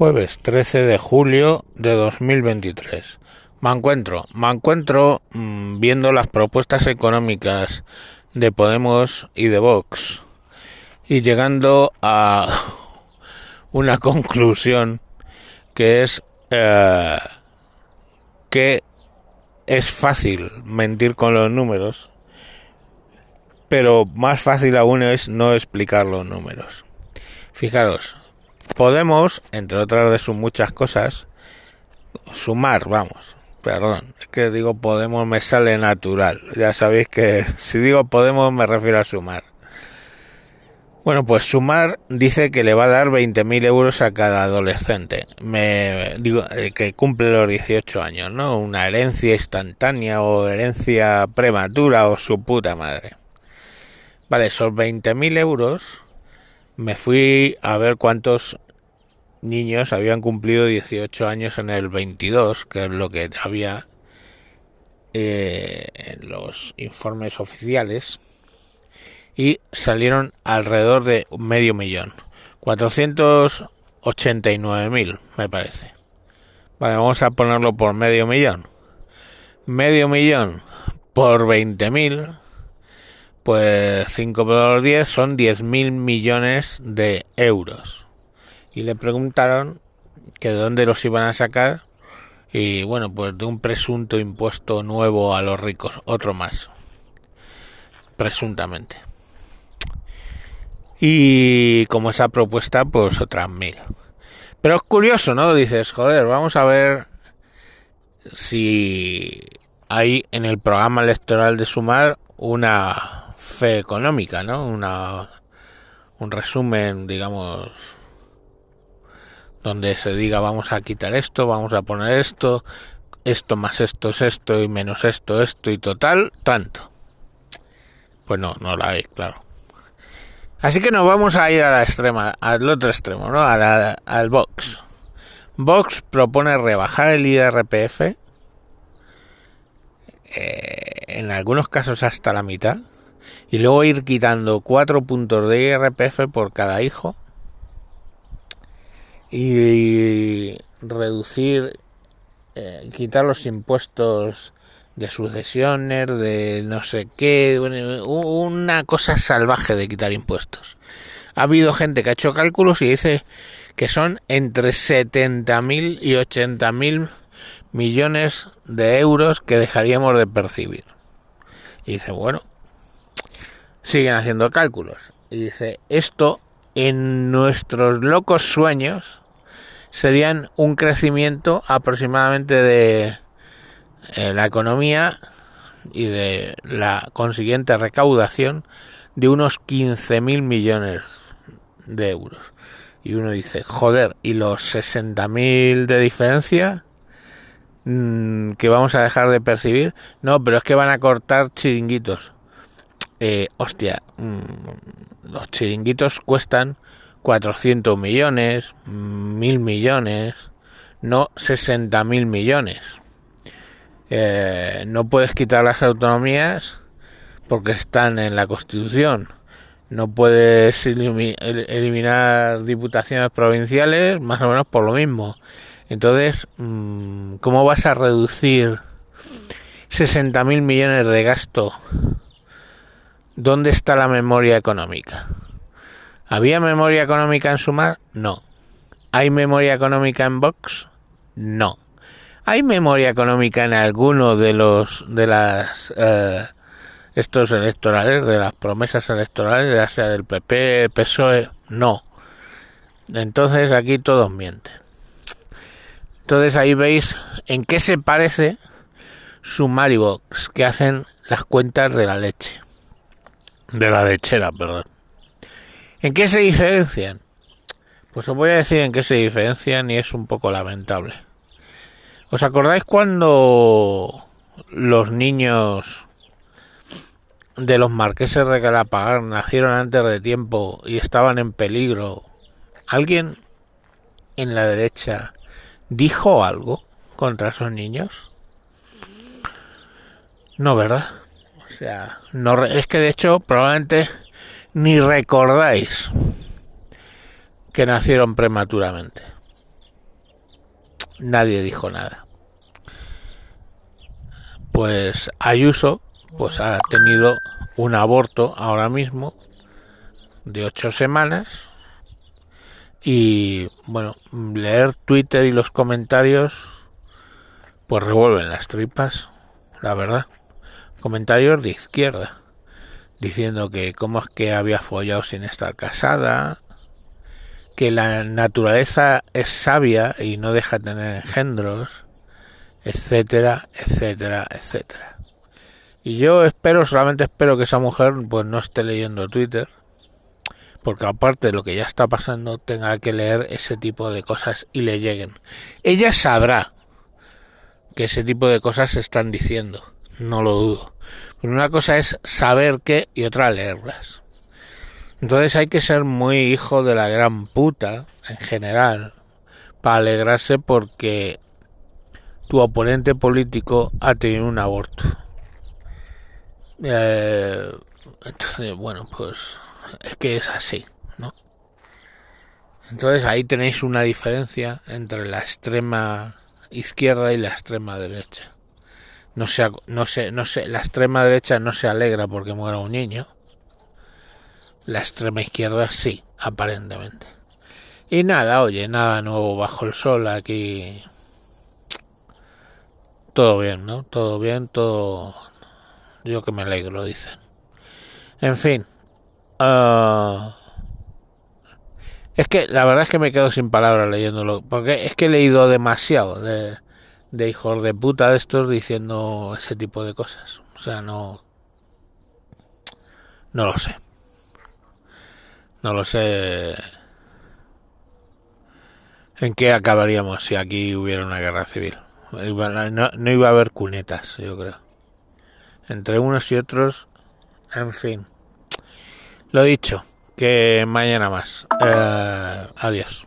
jueves 13 de julio de 2023. Me encuentro, me encuentro mmm, viendo las propuestas económicas de Podemos y de Vox y llegando a una conclusión que es eh, que es fácil mentir con los números, pero más fácil aún es no explicar los números. Fijaros, Podemos, entre otras de sus muchas cosas, sumar, vamos, perdón, es que digo Podemos me sale natural, ya sabéis que si digo Podemos me refiero a sumar. Bueno, pues Sumar dice que le va a dar 20.000 euros a cada adolescente. Me digo eh, que cumple los 18 años, ¿no? Una herencia instantánea o herencia prematura o su puta madre. Vale, esos 20.000 euros me fui a ver cuántos niños habían cumplido 18 años en el 22, que es lo que había eh, en los informes oficiales y salieron alrededor de medio millón. 489.000, me parece. Vale, vamos a ponerlo por medio millón. Medio millón por 20.000, pues 5 por 10 son 10.000 millones de euros. Y le preguntaron que de dónde los iban a sacar. Y bueno, pues de un presunto impuesto nuevo a los ricos, otro más. Presuntamente. Y como esa propuesta, pues otras mil. Pero es curioso, ¿no? Dices, joder, vamos a ver si hay en el programa electoral de Sumar una fe económica, ¿no? Una, un resumen, digamos, donde se diga vamos a quitar esto, vamos a poner esto, esto más esto es esto y menos esto, esto y total, tanto. Pues no, no la hay, claro. Así que nos vamos a ir a la extrema, al otro extremo, ¿no? al Vox. Vox propone rebajar el IRPF, eh, en algunos casos hasta la mitad, y luego ir quitando cuatro puntos de IRPF por cada hijo y reducir, eh, quitar los impuestos de sucesiones, de no sé qué, una cosa salvaje de quitar impuestos. Ha habido gente que ha hecho cálculos y dice que son entre 70.000 y 80.000 millones de euros que dejaríamos de percibir. Y dice, bueno, siguen haciendo cálculos. Y dice, esto en nuestros locos sueños serían un crecimiento aproximadamente de eh, la economía y de la consiguiente recaudación de unos 15.000 millones de euros. Y uno dice, joder, ¿y los 60.000 de diferencia mm, que vamos a dejar de percibir? No, pero es que van a cortar chiringuitos. Eh, hostia, mm, los chiringuitos cuestan 400 millones, 1.000 millones, no 60.000 millones. Eh, no puedes quitar las autonomías porque están en la Constitución. No puedes eliminar diputaciones provinciales, más o menos por lo mismo. Entonces, mm, ¿cómo vas a reducir 60.000 millones de gasto? ¿Dónde está la memoria económica? ¿Había memoria económica en Sumar? No. ¿Hay memoria económica en Vox? No. ¿Hay memoria económica en alguno de los de las eh, estos electorales, de las promesas electorales, ya sea del PP, PSOE? No. Entonces aquí todos mienten. Entonces ahí veis en qué se parece Sumar y Vox, que hacen las cuentas de la leche. De la lechera, perdón. ¿En qué se diferencian? Pues os voy a decir en qué se diferencian y es un poco lamentable. ¿Os acordáis cuando los niños de los marqueses de Galapagar nacieron antes de tiempo y estaban en peligro? ¿Alguien en la derecha dijo algo contra esos niños? No, ¿verdad? Sea, no es que de hecho probablemente ni recordáis que nacieron prematuramente. nadie dijo nada. Pues Ayuso pues ha tenido un aborto ahora mismo de ocho semanas y bueno leer Twitter y los comentarios pues revuelven las tripas la verdad comentarios de izquierda diciendo que cómo es que había follado sin estar casada que la naturaleza es sabia y no deja tener engendros etcétera etcétera etcétera y yo espero, solamente espero que esa mujer pues no esté leyendo Twitter, porque aparte de lo que ya está pasando, tenga que leer ese tipo de cosas y le lleguen. Ella sabrá que ese tipo de cosas se están diciendo, no lo dudo. Pero una cosa es saber qué y otra leerlas. Entonces hay que ser muy hijo de la gran puta, en general, para alegrarse porque tu oponente político ha tenido un aborto. Eh, entonces, bueno, pues es que es así, ¿no? Entonces ahí tenéis una diferencia entre la extrema izquierda y la extrema derecha. No se, no sé, no sé, la extrema derecha no se alegra porque muera un niño. La extrema izquierda sí, aparentemente. Y nada, oye, nada nuevo bajo el sol aquí. Todo bien, ¿no? Todo bien, todo yo que me alegro, dicen. En fin. Uh, es que la verdad es que me quedo sin palabras leyéndolo. Porque es que he leído demasiado de, de hijos de puta de estos diciendo ese tipo de cosas. O sea, no. No lo sé. No lo sé. ¿En qué acabaríamos si aquí hubiera una guerra civil? No, no iba a haber cunetas, yo creo entre unos y otros, en fin. Lo dicho, que mañana más. Eh, adiós.